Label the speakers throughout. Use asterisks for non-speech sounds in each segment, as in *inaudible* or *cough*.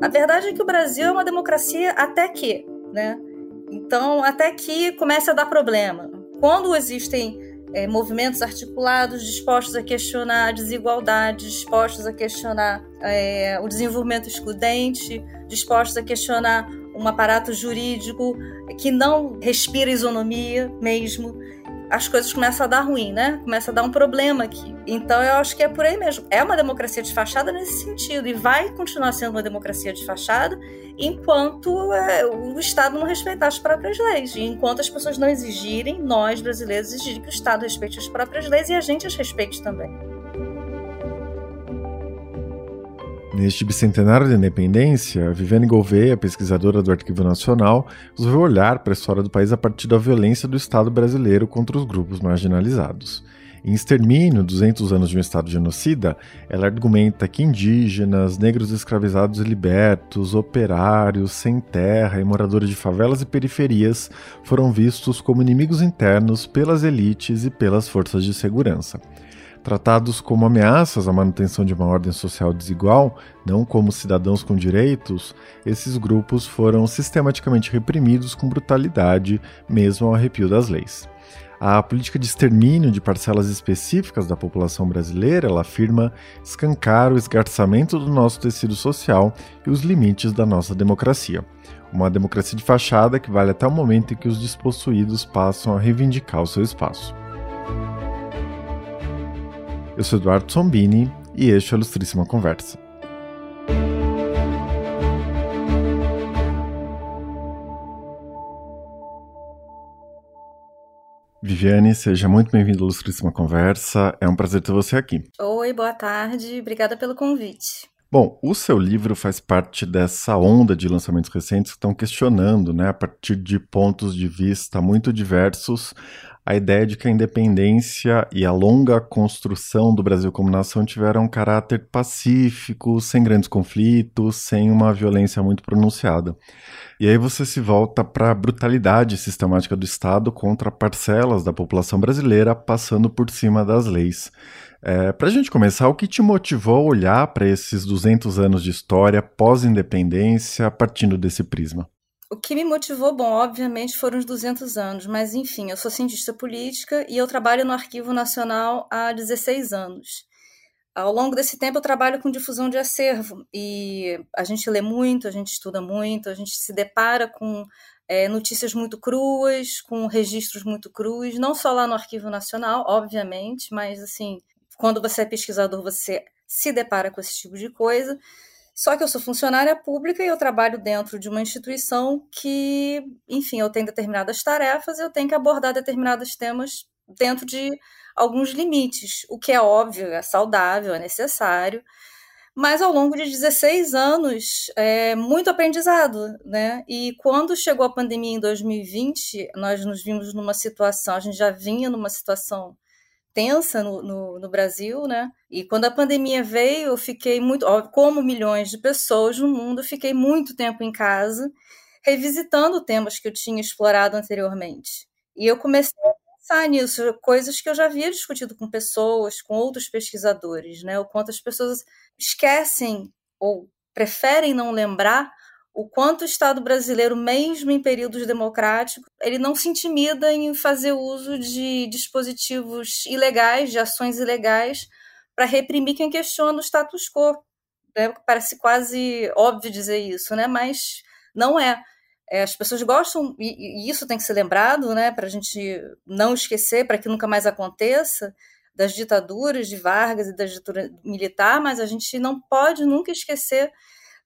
Speaker 1: A verdade é que o Brasil é uma democracia até que, né? Então, até que começa a dar problema. Quando existem é, movimentos articulados dispostos a questionar a desigualdade, dispostos a questionar é, o desenvolvimento excludente, dispostos a questionar um aparato jurídico que não respira isonomia mesmo, as coisas começam a dar ruim, né? Começa a dar um problema aqui. Então eu acho que é por aí mesmo. É uma democracia de fachada nesse sentido e vai continuar sendo uma democracia de fachada enquanto é, o Estado não respeitar as próprias leis. E enquanto as pessoas não exigirem, nós brasileiros exigirem que o Estado respeite as próprias leis e a gente as respeite também.
Speaker 2: Neste bicentenário da independência, Viviane Gouveia, pesquisadora do Arquivo Nacional, resolveu olhar para a história do país a partir da violência do Estado brasileiro contra os grupos marginalizados. Em Extermínio, 200 anos de um Estado genocida, ela argumenta que indígenas, negros escravizados e libertos, operários, sem terra e moradores de favelas e periferias foram vistos como inimigos internos pelas elites e pelas forças de segurança. Tratados como ameaças à manutenção de uma ordem social desigual, não como cidadãos com direitos, esses grupos foram sistematicamente reprimidos com brutalidade, mesmo ao arrepio das leis. A política de extermínio de parcelas específicas da população brasileira ela afirma escancar o esgarçamento do nosso tecido social e os limites da nossa democracia. Uma democracia de fachada que vale até o momento em que os despossuídos passam a reivindicar o seu espaço. Eu sou Eduardo Sombini e este é o Ilustríssima Conversa. Viviane, seja muito bem-vinda ao Ilustríssima Conversa. É um prazer ter você aqui.
Speaker 1: Oi, boa tarde. Obrigada pelo convite.
Speaker 2: Bom, o seu livro faz parte dessa onda de lançamentos recentes que estão questionando, né, a partir de pontos de vista muito diversos, a ideia de que a independência e a longa construção do Brasil como nação tiveram um caráter pacífico, sem grandes conflitos, sem uma violência muito pronunciada. E aí você se volta para a brutalidade sistemática do Estado contra parcelas da população brasileira passando por cima das leis. É, para a gente começar, o que te motivou a olhar para esses 200 anos de história pós-independência partindo desse prisma?
Speaker 1: O que me motivou, bom, obviamente foram os 200 anos, mas enfim, eu sou cientista política e eu trabalho no Arquivo Nacional há 16 anos. Ao longo desse tempo eu trabalho com difusão de acervo e a gente lê muito, a gente estuda muito, a gente se depara com é, notícias muito cruas, com registros muito crus, não só lá no Arquivo Nacional, obviamente, mas assim, quando você é pesquisador, você se depara com esse tipo de coisa. Só que eu sou funcionária pública e eu trabalho dentro de uma instituição que, enfim, eu tenho determinadas tarefas, eu tenho que abordar determinados temas dentro de alguns limites, o que é óbvio, é saudável, é necessário. Mas ao longo de 16 anos, é muito aprendizado, né? E quando chegou a pandemia em 2020, nós nos vimos numa situação, a gente já vinha numa situação tensa no, no, no, Brasil, né? E quando a pandemia veio, eu fiquei muito, como milhões de pessoas no mundo, fiquei muito tempo em casa, revisitando temas que eu tinha explorado anteriormente. E eu comecei a pensar nisso, coisas que eu já havia discutido com pessoas, com outros pesquisadores, né? O quanto as pessoas esquecem ou preferem não lembrar o quanto o Estado brasileiro, mesmo em períodos democráticos, ele não se intimida em fazer uso de dispositivos ilegais, de ações ilegais, para reprimir quem questiona o status quo. Né? Parece quase óbvio dizer isso, né? mas não é. é as pessoas gostam, e, e, isso tem que ser lembrado, né? para a gente não esquecer, para que nunca mais aconteça, das ditaduras de Vargas e da ditadura militar, mas a gente não pode nunca esquecer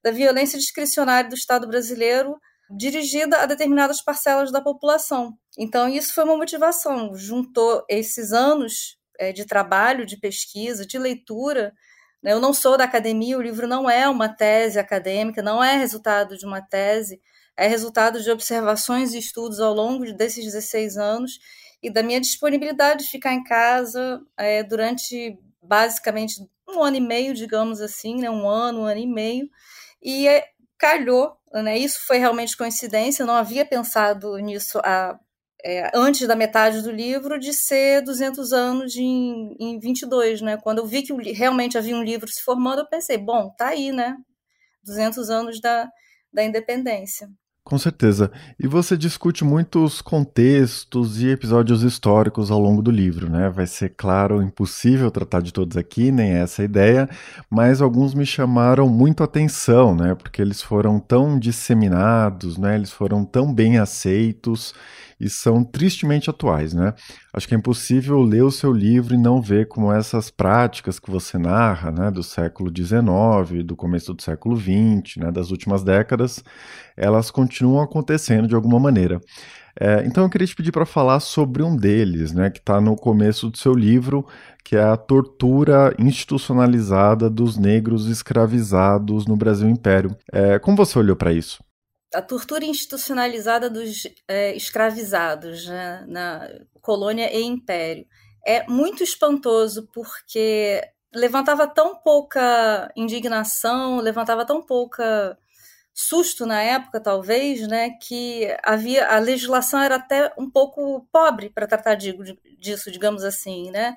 Speaker 1: da violência discricionária do Estado brasileiro dirigida a determinadas parcelas da população. Então, isso foi uma motivação, juntou esses anos é, de trabalho, de pesquisa, de leitura. Né? Eu não sou da academia, o livro não é uma tese acadêmica, não é resultado de uma tese, é resultado de observações e estudos ao longo desses 16 anos e da minha disponibilidade de ficar em casa é, durante basicamente um ano e meio, digamos assim, né? um ano, um ano e meio, e é, calhou, né? Isso foi realmente coincidência, eu não havia pensado nisso há é, antes da metade do livro, de ser 200 anos em, em 22, né? Quando eu vi que realmente havia um livro se formando, eu pensei, bom, tá aí, né? 200 anos da, da independência.
Speaker 2: Com certeza. E você discute muitos contextos e episódios históricos ao longo do livro, né? Vai ser, claro, impossível tratar de todos aqui, nem é essa ideia, mas alguns me chamaram muito atenção, né? Porque eles foram tão disseminados, né? Eles foram tão bem aceitos e são tristemente atuais, né? Acho que é impossível ler o seu livro e não ver como essas práticas que você narra, né, do século XIX, do começo do século XX, né, das últimas décadas, elas continuam acontecendo de alguma maneira. É, então eu queria te pedir para falar sobre um deles, né, que está no começo do seu livro, que é a tortura institucionalizada dos negros escravizados no Brasil Império. É, como você olhou para isso?
Speaker 1: A tortura institucionalizada dos é, escravizados né, na colônia e império é muito espantoso porque levantava tão pouca indignação, levantava tão pouca susto na época, talvez, né, que havia a legislação era até um pouco pobre para tratar de, disso, digamos assim, né?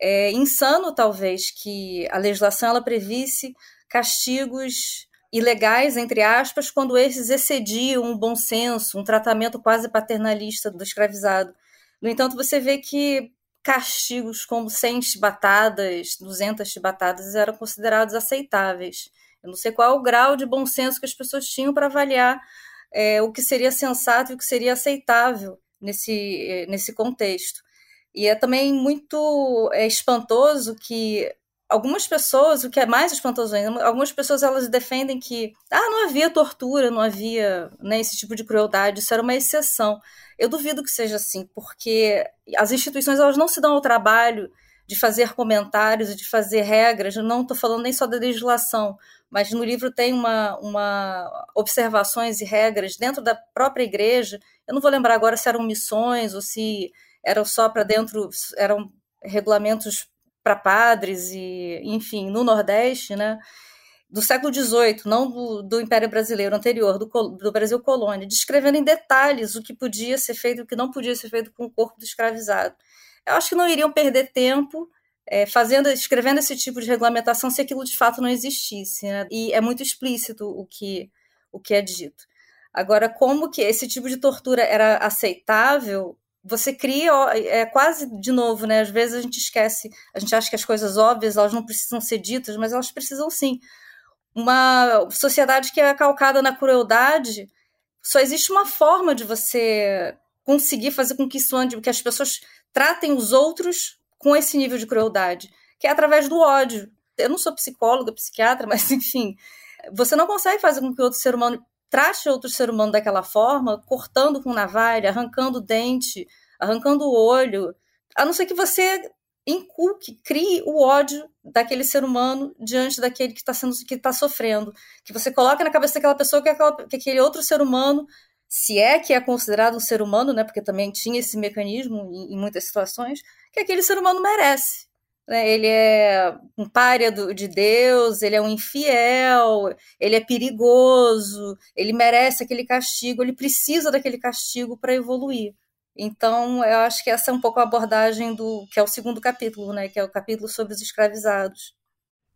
Speaker 1: É insano talvez que a legislação ela previsse castigos ilegais, entre aspas, quando esses excediam um bom senso, um tratamento quase paternalista do escravizado. No entanto, você vê que castigos como 100 chibatadas, 200 chibatadas eram considerados aceitáveis. Eu não sei qual é o grau de bom senso que as pessoas tinham para avaliar é, o que seria sensato e o que seria aceitável nesse, nesse contexto. E é também muito é, espantoso que algumas pessoas, o que é mais espantoso ainda, algumas pessoas elas defendem que ah, não havia tortura, não havia né, esse tipo de crueldade, isso era uma exceção. Eu duvido que seja assim, porque as instituições elas não se dão ao trabalho de fazer comentários de fazer regras, não estou falando nem só da legislação, mas no livro tem uma, uma observações e regras dentro da própria igreja. Eu não vou lembrar agora se eram missões ou se eram só para dentro, eram regulamentos para padres e, enfim, no Nordeste, né? Do século XVIII, não do, do Império Brasileiro anterior, do, do, Brasil colônia, descrevendo em detalhes o que podia ser feito e o que não podia ser feito com o corpo do escravizado. Eu acho que não iriam perder tempo é, fazendo, escrevendo esse tipo de regulamentação se aquilo de fato não existisse. Né? E é muito explícito o que, o que é dito. Agora, como que esse tipo de tortura era aceitável, você cria, é quase de novo, né? Às vezes a gente esquece, a gente acha que as coisas óbvias elas não precisam ser ditas, mas elas precisam sim. Uma sociedade que é calcada na crueldade, só existe uma forma de você conseguir fazer com que isso ande, que as pessoas tratem os outros com esse nível de crueldade, que é através do ódio. Eu não sou psicóloga, psiquiatra, *laughs* mas enfim, você não consegue fazer com que outro ser humano trate outro ser humano daquela forma, cortando com navalha, arrancando dente, arrancando o olho, a não ser que você inculque, crie o ódio daquele ser humano diante daquele que está sendo que está sofrendo, que você coloque na cabeça daquela pessoa que, aquela, que aquele outro ser humano, se é que é considerado um ser humano, né, porque também tinha esse mecanismo em, em muitas situações, que aquele ser humano merece? Ele é um párea do, de Deus, ele é um infiel, ele é perigoso, ele merece aquele castigo, ele precisa daquele castigo para evoluir. Então, eu acho que essa é um pouco a abordagem do que é o segundo capítulo, né, que é o capítulo sobre os escravizados.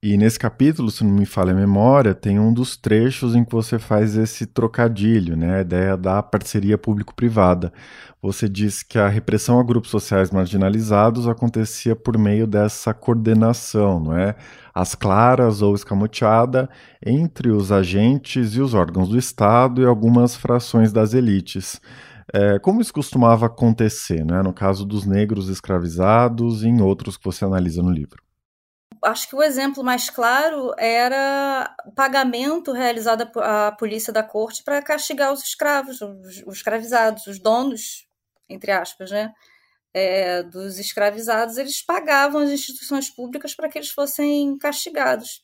Speaker 2: E nesse capítulo, se não me falha a memória, tem um dos trechos em que você faz esse trocadilho, né? A ideia da parceria público-privada. Você diz que a repressão a grupos sociais marginalizados acontecia por meio dessa coordenação, não é? As claras ou escamoteada entre os agentes e os órgãos do Estado e algumas frações das elites. É, como isso costumava acontecer, né? No caso dos negros escravizados e em outros que você analisa no livro
Speaker 1: acho que o exemplo mais claro era o pagamento realizado à polícia da corte para castigar os escravos, os, os, escravizados, os donos, entre aspas, né, é, dos escravizados, eles pagavam as instituições públicas para que eles fossem castigados.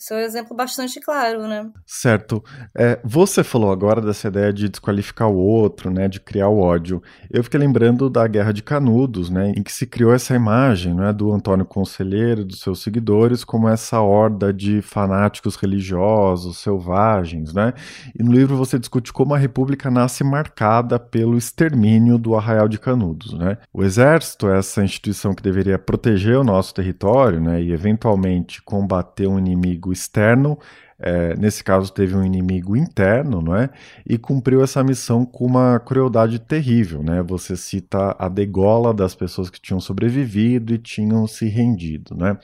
Speaker 1: Isso é um exemplo bastante claro, né?
Speaker 2: Certo. É, você falou agora dessa ideia de desqualificar o outro, né, de criar o ódio. Eu fiquei lembrando da Guerra de Canudos, né, em que se criou essa imagem, né, do Antônio Conselheiro, dos seus seguidores, como essa horda de fanáticos religiosos, selvagens, né? E no livro você discute como a República nasce marcada pelo extermínio do Arraial de Canudos, né? O Exército, essa instituição que deveria proteger o nosso território, né, e eventualmente combater um inimigo externo, é, nesse caso teve um inimigo interno, não é? E cumpriu essa missão com uma crueldade terrível, né? Você cita a degola das pessoas que tinham sobrevivido e tinham se rendido, né?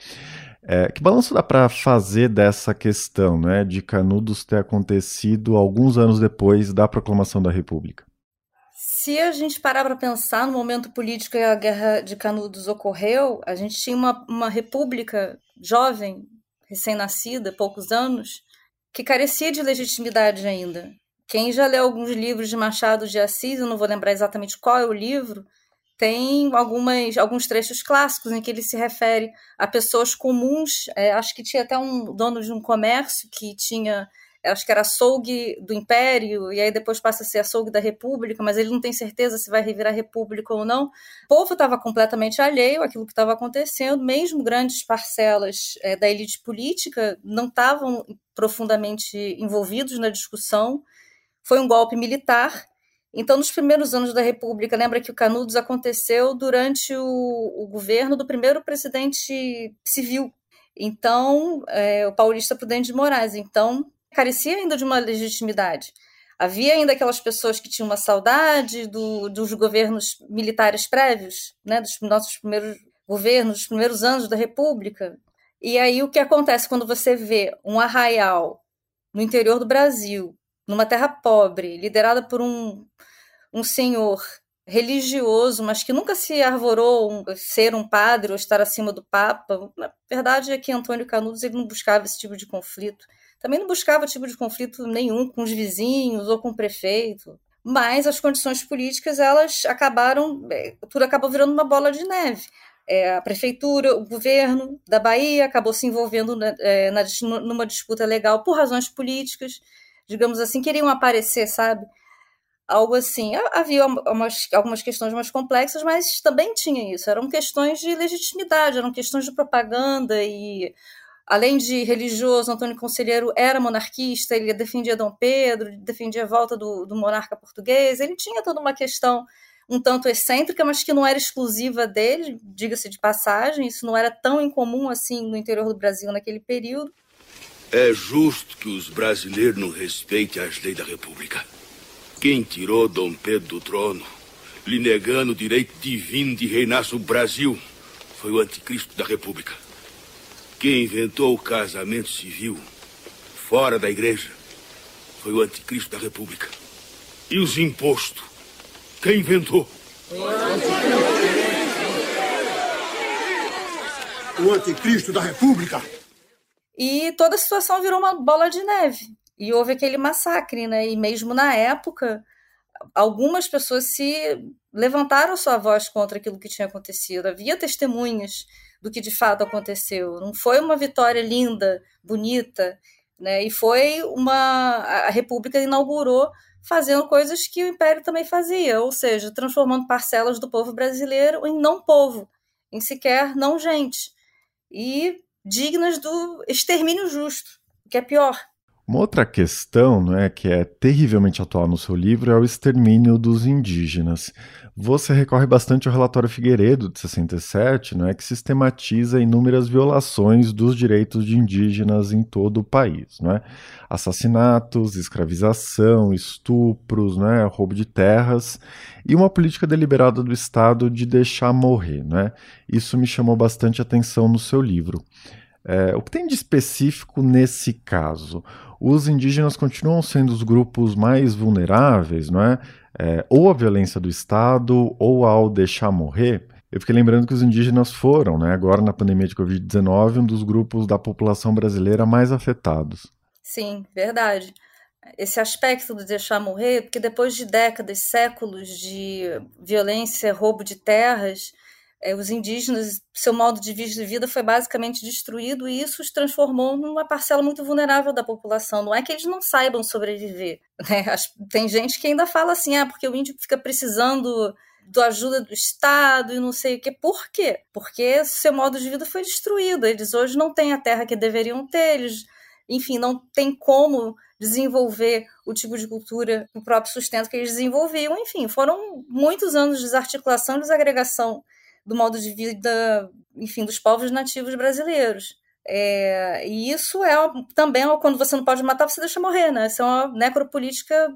Speaker 2: É, que balanço dá para fazer dessa questão, né, de Canudos ter acontecido alguns anos depois da proclamação da República?
Speaker 1: Se a gente parar para pensar no momento político que a Guerra de Canudos ocorreu, a gente tinha uma, uma república jovem, recém-nascida, poucos anos, que carecia de legitimidade ainda. Quem já leu alguns livros de Machado de Assis, eu não vou lembrar exatamente qual é o livro, tem algumas, alguns trechos clássicos em que ele se refere a pessoas comuns. É, acho que tinha até um dono de um comércio que tinha acho que era açougue do Império, e aí depois passa a ser açougue da República, mas ele não tem certeza se vai revirar República ou não. O povo estava completamente alheio àquilo que estava acontecendo, mesmo grandes parcelas é, da elite política não estavam profundamente envolvidos na discussão. Foi um golpe militar. Então, nos primeiros anos da República, lembra que o Canudos aconteceu durante o, o governo do primeiro presidente civil, então, é, o paulista Prudente de Moraes. Então, carecia ainda de uma legitimidade. Havia ainda aquelas pessoas que tinham uma saudade do, dos governos militares prévios, né, dos nossos primeiros governos, dos primeiros anos da República. E aí o que acontece quando você vê um arraial no interior do Brasil, numa terra pobre, liderada por um, um senhor religioso, mas que nunca se arvorou um, ser um padre ou estar acima do Papa. Na verdade é que Antônio Canudos ele não buscava esse tipo de conflito também não buscava tipo de conflito nenhum com os vizinhos ou com o prefeito, mas as condições políticas elas acabaram, é, tudo acabou virando uma bola de neve. É, a prefeitura, o governo da Bahia acabou se envolvendo na, é, na, numa disputa legal por razões políticas, digamos assim, queriam aparecer, sabe? Algo assim. Havia umas, algumas questões mais complexas, mas também tinha isso. Eram questões de legitimidade, eram questões de propaganda e além de religioso, Antônio Conselheiro era monarquista, ele defendia Dom Pedro, defendia a volta do, do monarca português, ele tinha toda uma questão um tanto excêntrica, mas que não era exclusiva dele, diga-se de passagem, isso não era tão incomum assim no interior do Brasil naquele período.
Speaker 3: É justo que os brasileiros não respeitem as leis da República. Quem tirou Dom Pedro do trono, lhe negando o direito divino de reinar sobre o Brasil, foi o anticristo da República. Quem inventou o casamento civil fora da igreja foi o anticristo da República. E os impostos? Quem inventou?
Speaker 4: O anticristo da República.
Speaker 1: E toda a situação virou uma bola de neve. E houve aquele massacre, né? E mesmo na época, algumas pessoas se levantaram sua voz contra aquilo que tinha acontecido. Havia testemunhas do que de fato aconteceu. Não foi uma vitória linda, bonita, né? E foi uma a República inaugurou fazendo coisas que o Império também fazia, ou seja, transformando parcelas do povo brasileiro em não povo, em sequer não gente, e dignas do extermínio justo, que é pior.
Speaker 2: Uma outra questão né, que é terrivelmente atual no seu livro é o extermínio dos indígenas. Você recorre bastante ao relatório Figueiredo, de 67, né, que sistematiza inúmeras violações dos direitos de indígenas em todo o país. Né? Assassinatos, escravização, estupros, né, roubo de terras e uma política deliberada do Estado de deixar morrer. Né? Isso me chamou bastante atenção no seu livro. É, o que tem de específico nesse caso? Os indígenas continuam sendo os grupos mais vulneráveis, não é? é ou a violência do Estado, ou ao deixar morrer. Eu fiquei lembrando que os indígenas foram, né, agora na pandemia de Covid-19, um dos grupos da população brasileira mais afetados.
Speaker 1: Sim, verdade. Esse aspecto do deixar morrer, porque depois de décadas, séculos de violência, roubo de terras, os indígenas, seu modo de vida foi basicamente destruído e isso os transformou numa parcela muito vulnerável da população. Não é que eles não saibam sobreviver. *laughs* Né? Tem gente que ainda fala assim, ah, porque o índio fica precisando da ajuda do Estado e não sei o quê. Por quê? Porque seu modo de vida foi destruído. Eles hoje não têm a terra que deveriam ter, eles, enfim, não têm como desenvolver o tipo de cultura, o próprio sustento que eles desenvolviam. Enfim, foram muitos anos de desarticulação desagregação do modo de vida, enfim, dos povos nativos brasileiros. É, e isso é também quando você não pode matar, você deixa morrer, né? Isso é uma necropolítica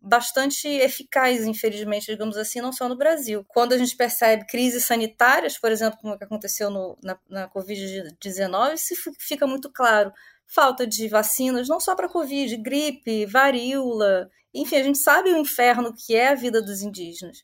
Speaker 1: bastante eficaz, infelizmente, digamos assim, não só no Brasil. Quando a gente percebe crises sanitárias, por exemplo, como aconteceu no, na, na Covid-19, isso fica muito claro. Falta de vacinas, não só para Covid, gripe, varíola, enfim, a gente sabe o inferno que é a vida dos indígenas.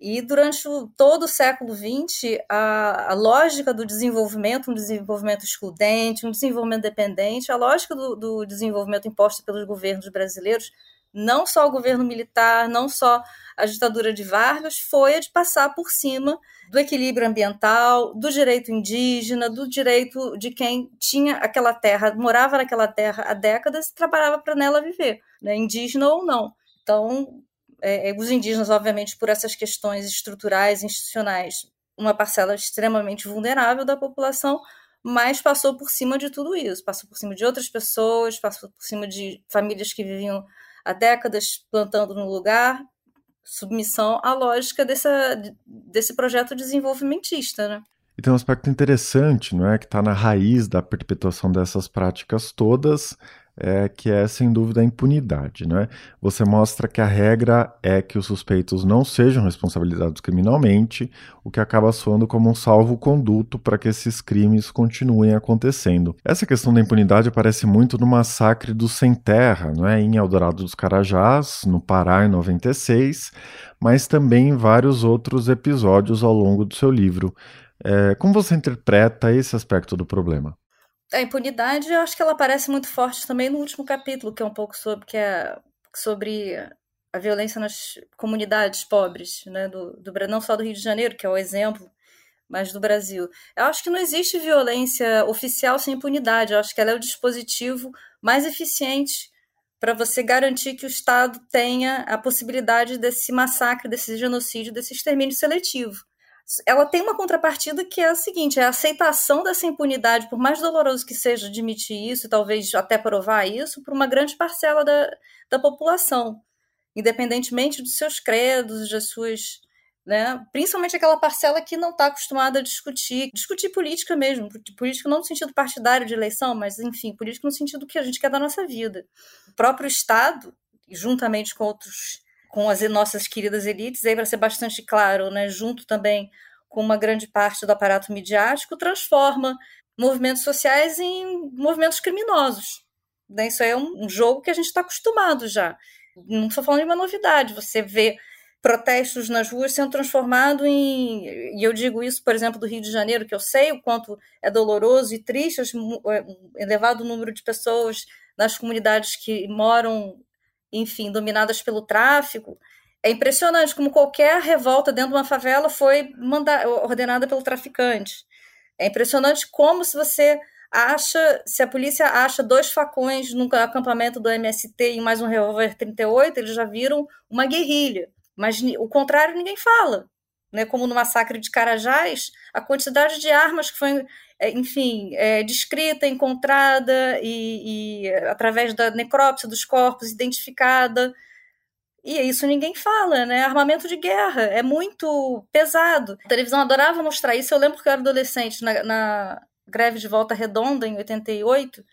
Speaker 1: E durante todo o século XX, a, a, lógica do desenvolvimento, um desenvolvimento excludente, um desenvolvimento dependente, a lógica do, do desenvolvimento imposta pelos governos brasileiros, não só o governo militar, não só a ditadura de Vargas, foi a de passar por cima do equilíbrio ambiental, do direito indígena, do direito de quem tinha aquela terra, morava naquela terra há décadas e trabalhava para nela viver, né, indígena ou não. Então, é, é, os indígenas, obviamente, por essas questões estruturais, institucionais, uma parcela extremamente vulnerável da população, mas passou por cima de tudo isso, passou por cima de outras pessoas, passou por cima de famílias que viviam há décadas plantando no lugar, submissão à lógica dessa, desse projeto desenvolvimentista, né?
Speaker 2: E tem um aspecto interessante, não é, que está na raiz da perpetuação dessas práticas todas, é, que é sem dúvida a impunidade. Né? Você mostra que a regra é que os suspeitos não sejam responsabilizados criminalmente, o que acaba soando como um salvo-conduto para que esses crimes continuem acontecendo. Essa questão da impunidade aparece muito no massacre do Sem Terra, não é? em Eldorado dos Carajás, no Pará, em 96, mas também em vários outros episódios ao longo do seu livro. É, como você interpreta esse aspecto do problema?
Speaker 1: A impunidade, eu acho que ela aparece muito forte também no último capítulo, que é um pouco sobre, que é sobre a violência nas comunidades pobres, né, do, do, não só do Rio de Janeiro, que é o exemplo, mas do Brasil. Eu acho que não existe violência oficial sem impunidade, eu acho que ela é o dispositivo mais eficiente para você garantir que o Estado tenha a possibilidade desse massacre, desse genocídio, desse extermínio seletivo ela tem uma contrapartida que é a seguinte: é a aceitação dessa impunidade, por mais doloroso que seja admitir isso, e talvez até provar isso, por uma grande parcela da, da população, independentemente dos seus credos, das suas. Né? Principalmente aquela parcela que não está acostumada a discutir, discutir política mesmo, política não no sentido partidário de eleição, mas enfim, política no sentido que a gente quer da nossa vida. O próprio Estado, juntamente com outros com as nossas queridas elites, aí para ser bastante claro, né, junto também com uma grande parte do aparato midiático, transforma movimentos sociais em movimentos criminosos. Né? Isso é um, um jogo que a gente está acostumado já. Não estou falando de uma novidade. Você vê protestos nas ruas sendo transformado em. E eu digo isso, por exemplo, do Rio de Janeiro, que eu sei o quanto é doloroso e triste um é, elevado número de pessoas nas comunidades que moram enfim, dominadas pelo tráfico. É impressionante como qualquer revolta dentro de uma favela foi mandada, ordenada pelo traficante. É impressionante como se você acha, se a polícia acha dois facões no acampamento do MST e mais um revólver 38, eles já viram uma guerrilha. Mas o contrário ninguém fala. Né? Como no massacre de Carajás, a quantidade de armas que foi enfim, é, descrita, encontrada e, e, através da necrópsia dos corpos identificada. E isso ninguém fala, né? Armamento de guerra é muito pesado. A televisão adorava mostrar isso. Eu lembro que eu era adolescente na, na greve de Volta Redonda em 88.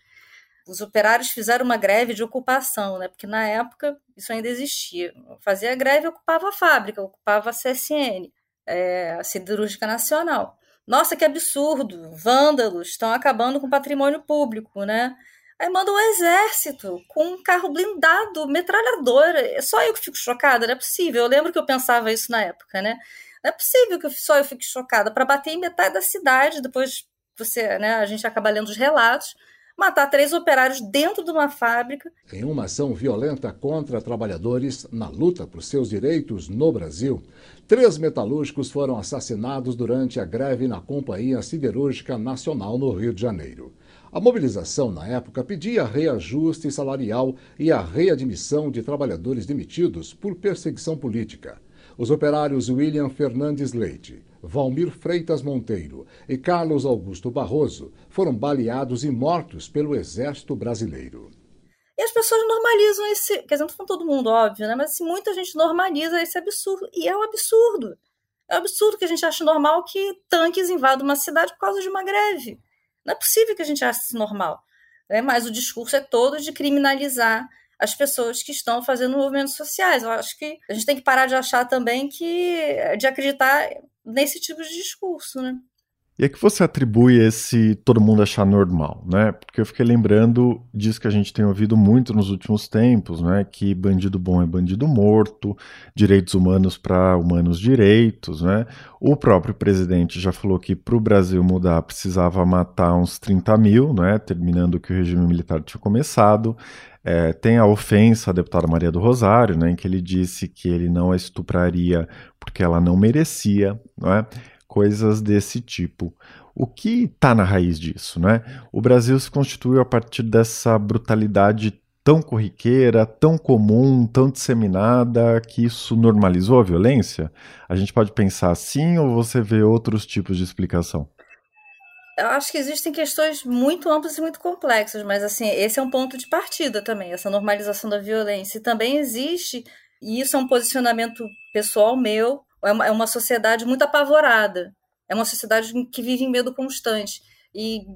Speaker 1: Os operários fizeram uma greve de ocupação, né? Porque na época isso ainda existia. Fazia greve, ocupava a fábrica, ocupava a CSN, é, a Siderúrgica Nacional. Nossa, que absurdo! Vândalos estão acabando com o patrimônio público, né? Aí manda o exército com um carro blindado, metralhadora. É só eu que fico chocada, não é possível. Eu lembro que eu pensava isso na época, né? Não é possível que só eu fique chocada para bater em metade da cidade. Depois você, né? A gente acaba lendo os relatos. Matar três operários dentro de uma fábrica.
Speaker 5: Em uma ação violenta contra trabalhadores na luta por seus direitos no Brasil, três metalúrgicos foram assassinados durante a greve na Companhia Siderúrgica Nacional no Rio de Janeiro. A mobilização, na época, pedia reajuste salarial e a readmissão de trabalhadores demitidos por perseguição política. Os operários William Fernandes Leite, Valmir Freitas Monteiro e Carlos Augusto Barroso foram baleados e mortos pelo Exército Brasileiro.
Speaker 1: E as pessoas normalizam esse. Quer dizer, não todo mundo, óbvio, né? Mas assim, muita gente normaliza esse absurdo. E é um absurdo. É um absurdo que a gente ache normal que tanques invadam uma cidade por causa de uma greve. Não é possível que a gente ache isso normal. Né? Mas o discurso é todo de criminalizar as pessoas que estão fazendo movimentos sociais. Eu acho que a gente tem que parar de achar também que. de acreditar nesse tipo de discurso, né?
Speaker 2: E é que você atribui esse todo mundo achar normal, né? Porque eu fiquei lembrando disso que a gente tem ouvido muito nos últimos tempos, né? Que bandido bom é bandido morto, direitos humanos para humanos direitos, né? O próprio presidente já falou que para o Brasil mudar precisava matar uns 30 mil, né? Terminando que o regime militar tinha começado. É, tem a ofensa à deputada Maria do Rosário, né, em que ele disse que ele não a estupraria porque ela não merecia, não é? Coisas desse tipo. O que está na raiz disso? Né? O Brasil se constituiu a partir dessa brutalidade tão corriqueira, tão comum, tão disseminada, que isso normalizou a violência? A gente pode pensar assim ou você vê outros tipos de explicação?
Speaker 1: Eu acho que existem questões muito amplas e muito complexas, mas assim, esse é um ponto de partida também, essa normalização da violência. E também existe, e isso é um posicionamento pessoal meu, é uma, é uma sociedade muito apavorada. É uma sociedade que vive em medo constante. E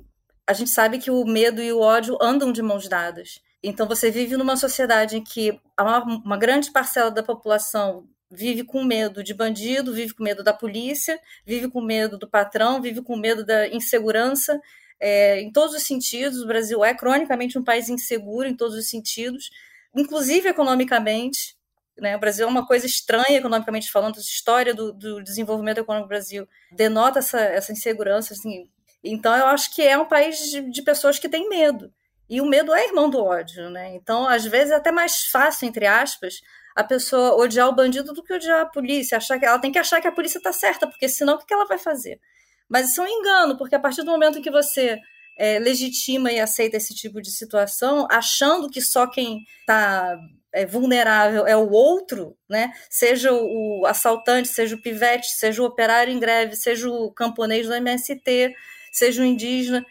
Speaker 1: a gente sabe que o medo e o ódio andam de mãos dadas. Então você vive numa sociedade em que uma, uma grande parcela da população vive com medo de bandido, vive com medo da polícia, vive com medo do patrão, vive com medo da insegurança. É, em todos os sentidos, o Brasil é cronicamente um país inseguro em todos os sentidos, inclusive economicamente. Né? O Brasil é uma coisa estranha economicamente falando, a história do, do desenvolvimento econômico do Brasil denota essa, essa insegurança. Assim. Então, eu acho que é um país de, de pessoas que têm medo. E o medo é irmão do ódio. Né? Então, às vezes, é até mais fácil, entre aspas, a pessoa odiar o bandido do que odiar a polícia. Achar que ela tem que achar que a polícia está certa, porque senão o que ela vai fazer? Mas isso é um engano, porque a partir do momento que você é, legitima e aceita esse tipo de situação, achando que só quem está é, vulnerável é o outro, né? Seja o assaltante, seja o pivete, seja o operário em greve, seja o camponês do MST, seja o indígena,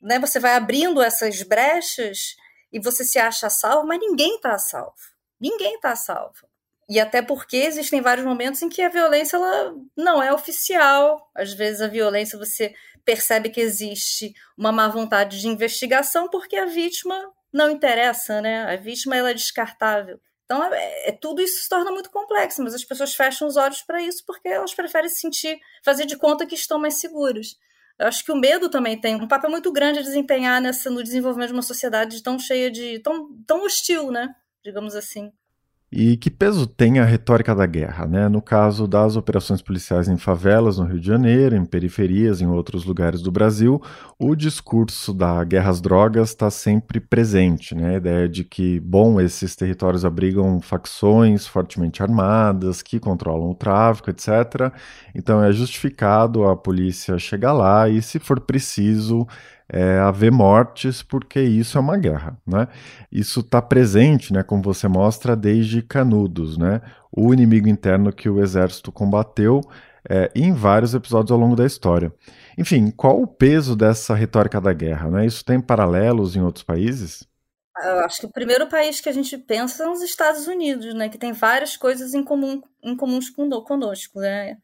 Speaker 1: né? Você vai abrindo essas brechas e você se acha salvo, mas ninguém está salvo. Ninguém está salvo. E até porque existem vários momentos em que a violência ela não é oficial. Às vezes a violência você percebe que existe uma má vontade de investigação porque a vítima não interessa, né? A vítima ela é descartável. Então, é, é, tudo isso se torna muito complexo, mas as pessoas fecham os olhos para isso porque elas preferem se sentir, fazer de conta que estão mais seguras. Eu acho que o medo também tem um papel muito grande a desempenhar nessa, no desenvolvimento de uma sociedade tão cheia de. tão, tão hostil, né? Digamos assim.
Speaker 2: E que peso tem a retórica da guerra? Né? No caso das operações policiais em favelas no Rio de Janeiro, em periferias, em outros lugares do Brasil, o discurso da guerra às drogas está sempre presente. Né? A ideia de que, bom, esses territórios abrigam facções fortemente armadas, que controlam o tráfico, etc. Então é justificado a polícia chegar lá e, se for preciso, é, haver mortes, porque isso é uma guerra. Né? Isso está presente, né, como você mostra, desde Canudos, né? o inimigo interno que o exército combateu é, em vários episódios ao longo da história. Enfim, qual o peso dessa retórica da guerra? Né? Isso tem paralelos em outros países?
Speaker 1: Eu acho que o primeiro país que a gente pensa são os Estados Unidos, né? que tem várias coisas em comum em comuns conosco. Né?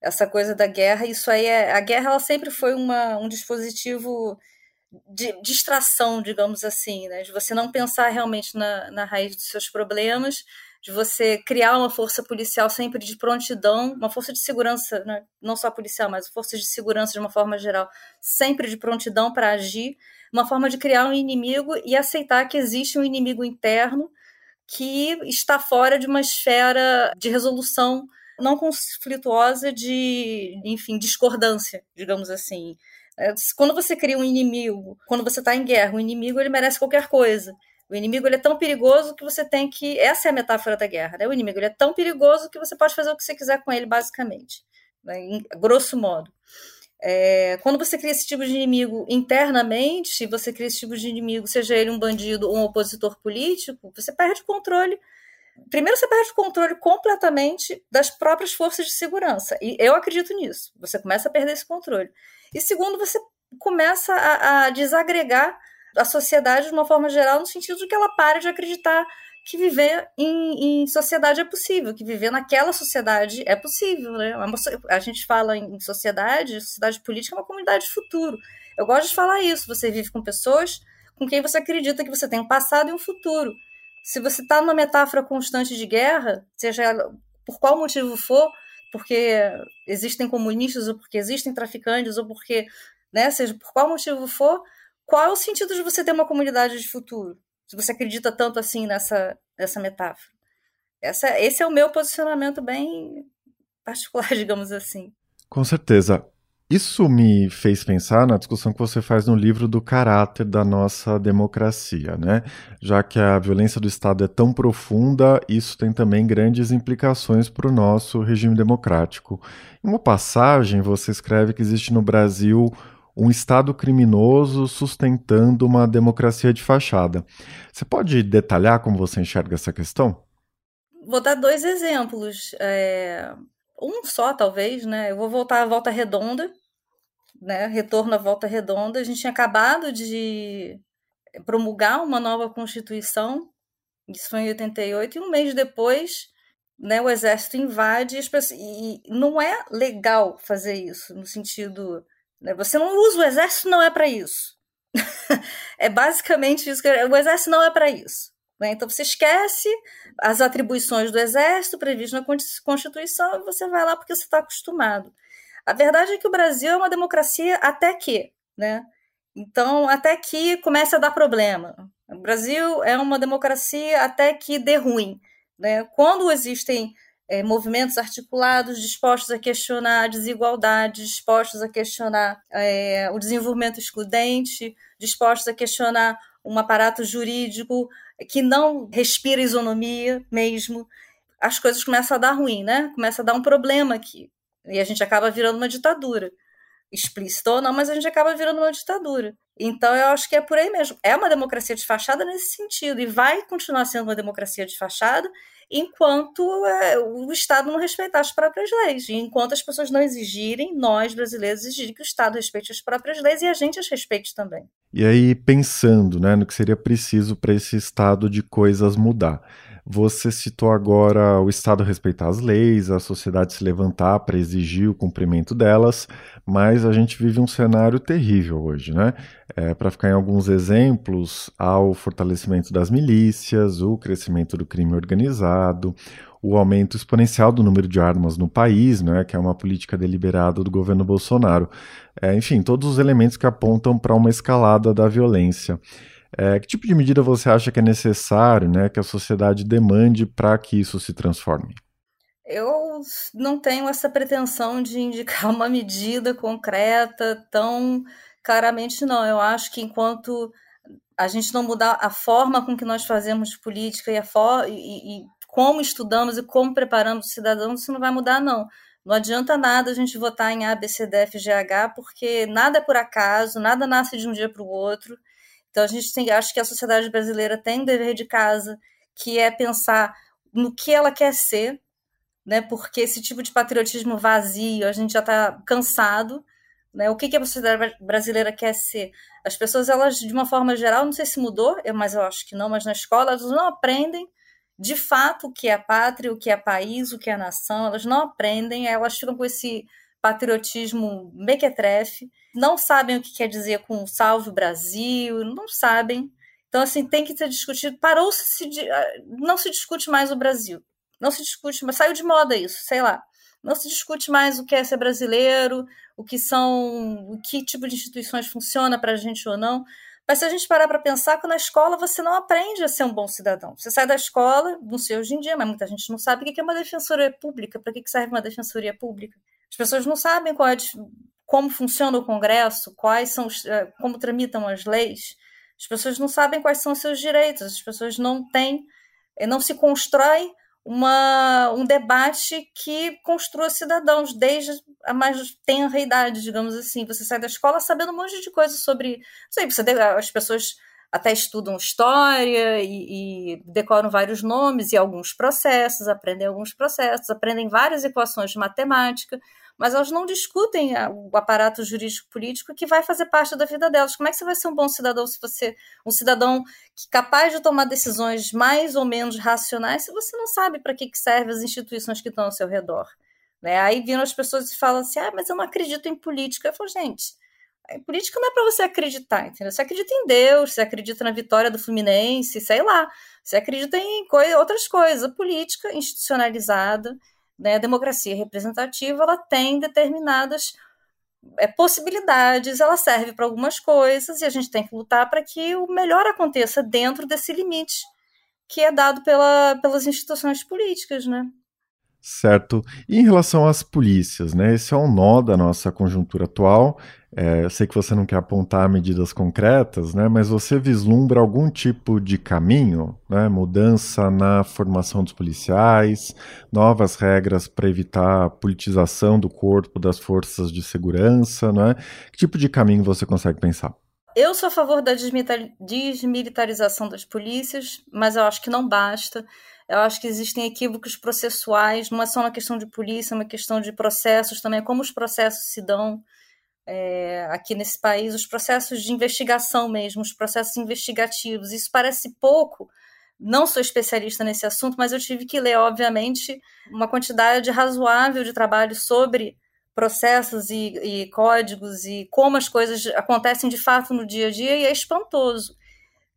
Speaker 1: Essa coisa da guerra, isso aí é. A guerra ela sempre foi uma, um dispositivo de distração, digamos assim, né? De você não pensar realmente na, na raiz dos seus problemas, de você criar uma força policial sempre de prontidão, uma força de segurança, né? não só policial, mas forças de segurança de uma forma geral, sempre de prontidão para agir, uma forma de criar um inimigo e aceitar que existe um inimigo interno que está fora de uma esfera de resolução não conflituosa de, enfim, discordância, digamos assim. É, quando você cria um inimigo, quando você está em guerra, o inimigo ele merece qualquer coisa. O inimigo ele é tão perigoso que você tem que. Essa é a metáfora da guerra. Né? O inimigo ele é tão perigoso que você pode fazer o que você quiser com ele, basicamente. Né? Em grosso modo. É, quando você cria esse tipo de inimigo internamente, você cria esse tipo de inimigo, seja ele um bandido ou um opositor político, você perde o controle. Primeiro, você perde o controle completamente das próprias forças de segurança. E eu acredito nisso. Você começa a perder esse controle. E segundo, você começa a, a desagregar a sociedade de uma forma geral, no sentido de que ela pare de acreditar que viver em, em, sociedade é possível, que viver naquela sociedade é possível. Né? A gente fala em sociedade, sociedade política é uma comunidade de futuro. Eu gosto de falar isso. Você vive com pessoas com quem você acredita que você tem um passado e um futuro. Se você está numa metáfora constante de guerra, seja por qual motivo for, porque existem comunistas, ou porque existem traficantes, ou porque, né, seja por qual motivo for, qual é o sentido de você ter uma comunidade de futuro? Se você acredita tanto assim nessa, nessa metáfora. Essa, esse é o meu posicionamento bem particular, *laughs* digamos assim.
Speaker 2: Com certeza. Isso me fez pensar na discussão que você faz no livro do caráter da nossa democracia, né? Já que a violência do Estado é tão profunda, isso tem também grandes implicações para o nosso regime democrático. Em uma passagem, você escreve que existe no Brasil um Estado criminoso sustentando uma democracia de fachada. Você pode detalhar como você enxerga essa questão?
Speaker 1: Vou dar dois exemplos. É... Um só, talvez, né? Eu vou voltar à Volta Redonda, né? Retorno à Volta Redonda. A gente tinha acabado de promulgar uma nova Constituição, isso foi em 88, e um mês depois né, o exército invade e não é legal fazer isso, no sentido né? Você não usa o exército, não é para isso. *laughs* é basicamente isso que o exército não é para isso. Né? Então você esquece as atribuições do exército previstas na Constituição e você vai lá porque você está acostumado. A verdade é que o Brasil é uma democracia até que, né? Então, até que começa a dar problema. O Brasil é uma democracia até que dê ruim. Né? Quando existem é, movimentos articulados dispostos a questionar a desigualdade, dispostos a questionar é, o desenvolvimento excludente, dispostos a questionar um aparato jurídico que não respira isonomia mesmo, as coisas começam a dar ruim, né? Começa a dar um problema aqui. E a gente acaba virando uma ditadura. Explícita ou não, mas a gente acaba virando uma ditadura. Então eu acho que é por aí mesmo. É uma democracia de fachada nesse sentido, e vai continuar sendo uma democracia de fachada enquanto é, o Estado não respeitar as próprias leis, e enquanto as pessoas não exigirem, nós brasileiros exigirem que o Estado respeite as próprias leis e a gente as respeite também.
Speaker 2: E aí, pensando né, no que seria preciso para esse estado de coisas mudar. Você citou agora o Estado respeitar as leis, a sociedade se levantar para exigir o cumprimento delas, mas a gente vive um cenário terrível hoje, né? É, para ficar em alguns exemplos, há o fortalecimento das milícias, o crescimento do crime organizado, o aumento exponencial do número de armas no país, né, que é uma política deliberada do governo Bolsonaro. É, enfim, todos os elementos que apontam para uma escalada da violência. É, que tipo de medida você acha que é necessário, né, que a sociedade demande para que isso se transforme?
Speaker 1: Eu não tenho essa pretensão de indicar uma medida concreta tão claramente, não. Eu acho que enquanto a gente não mudar a forma com que nós fazemos política e, a for e, e como estudamos e como preparamos os cidadãos, isso não vai mudar, não. Não adianta nada a gente votar em A, B, C, D, F, G, H, porque nada é por acaso, nada nasce de um dia para o outro. Então a gente tem, acho que a sociedade brasileira tem um dever de casa, que é pensar no que ela quer ser, né? Porque esse tipo de patriotismo vazio, a gente já está cansado, né? O que, que a sociedade brasileira quer ser? As pessoas, elas, de uma forma geral, não sei se mudou, mas eu acho que não, mas na escola elas não aprendem de fato o que é pátria, o que é país, o que é nação, elas não aprendem, elas ficam com esse patriotismo mequetrefe, não sabem o que quer dizer com salve Brasil, não sabem. Então, assim, tem que ser discutido. Parou-se, não se discute mais o Brasil. Não se discute, mas saiu de moda isso, sei lá. Não se discute mais o que é ser brasileiro, o que são, o que tipo de instituições funciona para a gente ou não. Mas se a gente parar para pensar que na escola você não aprende a ser um bom cidadão. Você sai da escola, não sei hoje em dia, mas muita gente não sabe o que é uma defensoria pública, para que serve uma defensoria pública. As pessoas não sabem qual é, como funciona o Congresso, quais são os, eh, como tramitam as leis, as pessoas não sabem quais são os seus direitos, as pessoas não têm, eh, não se constrói uma, um debate que construa cidadãos desde a mais tenra idade, digamos assim. Você sai da escola sabendo um monte de coisas sobre. Não sei, você, as pessoas até estudam história e, e, decoram vários nomes e alguns processos, aprendem alguns processos, aprendem várias equações de matemática, mas elas não discutem o aparato jurídico-político que vai fazer parte da vida delas. Como é que você vai ser um bom cidadão se você um cidadão capaz de tomar decisões mais ou menos racionais se você não sabe para que, que servem as instituições que estão ao seu redor? Né? Aí viram as pessoas e falam assim: ah, mas eu não acredito em política. Eu falo, gente política não é para você acreditar, entendeu? Você acredita em Deus, você acredita na vitória do Fluminense, sei lá. Você acredita em outras coisas. A política institucionalizada, né, a democracia representativa, ela tem determinadas é, possibilidades, ela serve para algumas coisas e a gente tem que lutar para que o melhor aconteça dentro desse limite que é dado pela, pelas instituições políticas, né?
Speaker 2: Certo. E em relação às polícias, né? Esse é um nó da nossa conjuntura atual. É, eu sei que você não quer apontar medidas concretas, né? Mas você vislumbra algum tipo de caminho, né? Mudança na formação dos policiais, novas regras para evitar a politização do corpo das forças de segurança, não é? Que tipo de caminho você consegue pensar?
Speaker 1: Eu sou a favor da desmilitarização das polícias, mas eu acho que não basta. Eu acho que existem equívocos processuais, não é só uma questão de polícia, é uma questão de processos também, como os processos se dão é, aqui nesse país, os processos de investigação mesmo, os processos investigativos. Isso parece pouco, não sou especialista nesse assunto, mas eu tive que ler, obviamente, uma quantidade razoável de trabalho sobre processos e, e, códigos e como as coisas acontecem de fato no dia a dia e é espantoso.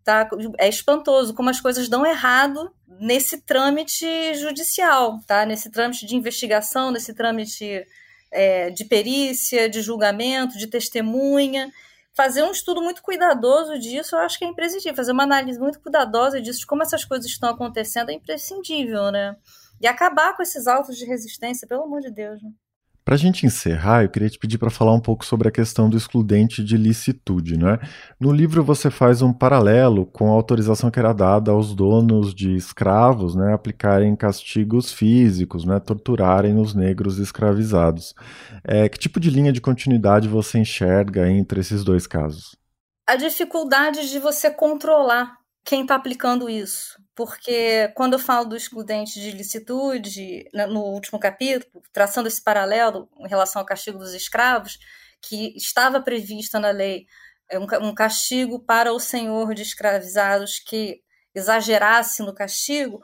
Speaker 1: Tá? É espantoso como as coisas dão errado nesse trâmite judicial, tá? nesse trâmite de investigação, nesse trâmite é, de perícia, de julgamento, de testemunha. Fazer um estudo muito cuidadoso disso, eu acho que é imprescindível. Fazer uma análise muito cuidadosa disso, de como essas coisas estão acontecendo, é imprescindível, né? E acabar com esses autos de resistência, pelo amor de Deus. Né?
Speaker 2: Para a gente encerrar, eu queria te pedir para falar um pouco sobre a questão do excludente de licitude. Né? No livro você faz um paralelo com a autorização que era dada aos donos de escravos né, aplicarem castigos físicos, né, torturarem os negros escravizados. É, que tipo de linha de continuidade você enxerga entre esses dois casos?
Speaker 1: A dificuldade de você controlar quem está aplicando isso. Porque quando eu falo do excludente de licitude, né, no último capítulo, traçando esse paralelo em relação ao castigo dos escravos, que estava prevista na lei é, um castigo para o senhor de escravizados que exagerasse no castigo,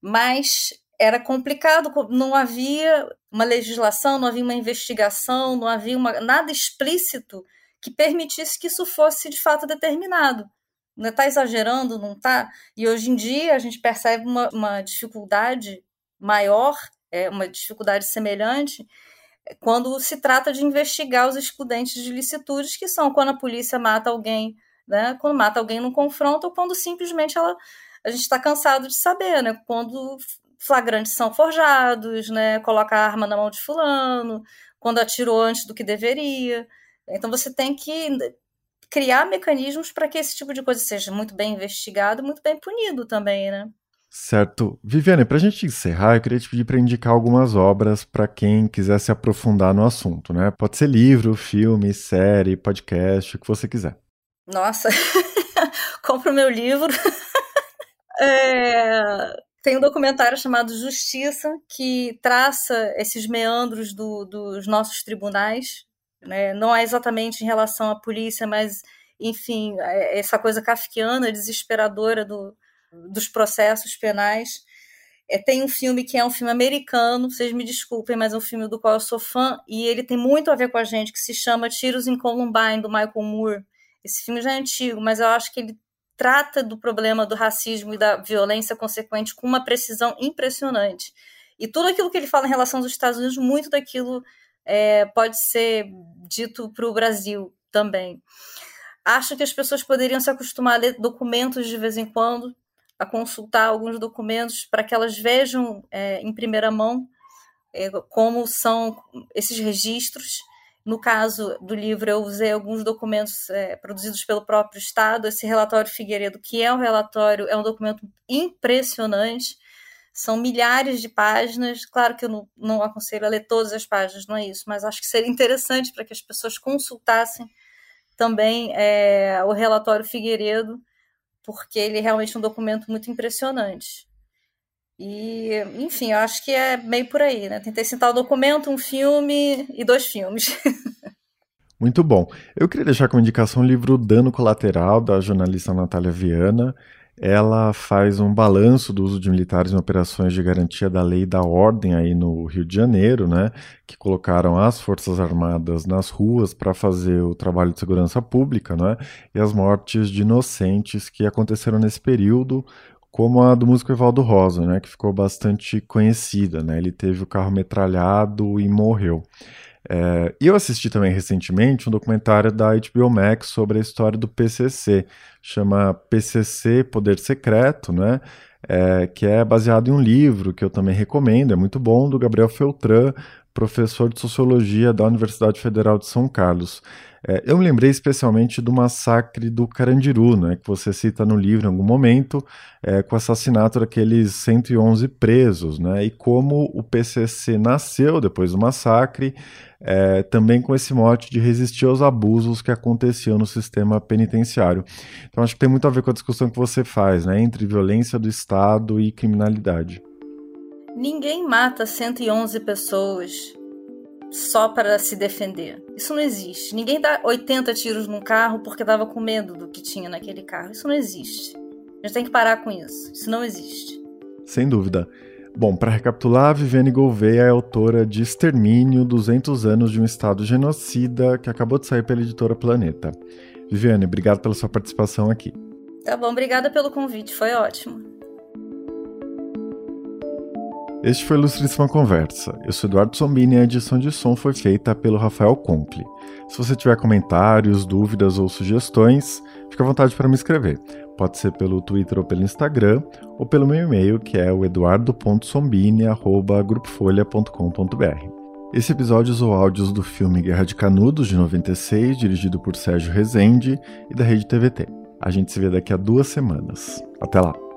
Speaker 1: mas era complicado, não havia uma legislação, não havia uma investigação, não havia uma, nada explícito que permitisse que isso fosse de fato determinado. Está exagerando, não está? E hoje em dia a gente percebe uma, uma dificuldade maior, é, uma dificuldade semelhante, é, quando se trata de investigar os excludentes de licitudes, que são quando a polícia mata alguém, né? quando mata alguém num confronto, ou quando simplesmente ela, a gente está cansado de saber, né? quando flagrantes são forjados, né? coloca a arma na mão de fulano, quando atirou antes do que deveria. Então você tem que criar mecanismos para que esse tipo de coisa seja muito bem investigado, muito bem punido também, né?
Speaker 2: Certo. Viviane, para a gente encerrar, eu queria te pedir para indicar algumas obras para quem quiser se aprofundar no assunto, né? Pode ser livro, filme, série, podcast, o que você quiser.
Speaker 1: Nossa, *laughs* compra o meu livro. *laughs* é... Tem um documentário chamado Justiça, que traça esses meandros do, dos nossos tribunais, né? Não é exatamente em relação à polícia, mas, enfim, é, essa coisa kafkiana, desesperadora do, dos processos penais. É, tem um filme que é um filme americano, vocês me desculpem, mas é um filme do qual eu sou fã, e ele tem muito a ver com a gente, que se chama Tiros em Columbine, do Michael Moore. Esse filme já é antigo, mas eu acho que ele trata do problema do racismo e da violência consequente com uma precisão impressionante. E tudo aquilo que ele fala em relação aos Estados Unidos, muito daquilo é, pode ser dito para o Brasil também. Acho que as pessoas poderiam se acostumar a ler documentos de vez em quando, a consultar alguns documentos para que elas vejam é, em primeira mão é, como são esses registros No caso do livro, eu usei alguns documentos é, produzidos pelo próprio Estado. Esse relatório Figueiredo, que é um relatório, é um documento impressionante. São milhares de páginas. Claro que eu não, não aconselho a ler todas as páginas, não é isso, mas acho que seria interessante para que as pessoas consultassem também é, o relatório Figueiredo, porque ele é realmente um documento muito impressionante. E, enfim, eu acho que é meio por aí, né? Tentei citar o documento, um filme e dois filmes. *laughs*
Speaker 2: Muito bom. Eu queria deixar como indicação o livro Dano Colateral, da jornalista Natália Viana. Ela faz um balanço do uso de militares em operações de garantia da lei e da ordem aí no Rio de Janeiro, né? Que colocaram as Forças Armadas nas ruas para fazer o trabalho de segurança pública, né? E as mortes de inocentes que aconteceram nesse período, como a do músico Evaldo Rosa, né, que ficou bastante conhecida, né, ele teve o carro metralhado e morreu. É, eu assisti também recentemente um documentário da HBO Max sobre a história do PCC, chama PCC Poder Secreto, né, é, que é baseado em um livro que eu também recomendo, é muito bom, do Gabriel Feltran, professor de Sociologia da Universidade Federal de São Carlos. É, eu me lembrei especialmente do massacre do Carandiru, né, que você cita no livro em algum momento, é, com o assassinato daqueles 111 presos, né, e como o PCC nasceu depois do massacre, é, também com esse mote de resistir aos abusos que aconteciam no sistema penitenciário. Então acho que tem muito a ver com a discussão que você faz, né, entre violência do Estado e criminalidade.
Speaker 1: Ninguém mata 111 pessoas só para se defender. Isso não existe. Ninguém dá 80 tiros num carro porque estava com medo do que tinha naquele carro. Isso não existe. A gente tem que parar com isso. Isso não existe.
Speaker 2: Sem dúvida. Bom, para recapitular, Viviane Gouveia é autora de Extermínio, 200 anos de um Estado genocida, que acabou de sair pela editora Planeta. Viviane, obrigado pela sua participação aqui.
Speaker 1: Tá bom, obrigada pelo convite, foi ótimo.
Speaker 2: Este foi Ilustríssima Conversa. Eu sou Eduardo Sombini e a edição de som foi feita pelo Rafael Compli. Se você tiver comentários, dúvidas ou sugestões, fique à vontade para me escrever. Pode ser pelo Twitter ou pelo Instagram, ou pelo meu e-mail, que é o eduardo.sombini.grupofolha.com.br. Esse episódio usou áudios do filme Guerra de Canudos, de 96, dirigido por Sérgio Rezende, e da Rede TVT. A gente se vê daqui a duas semanas. Até lá!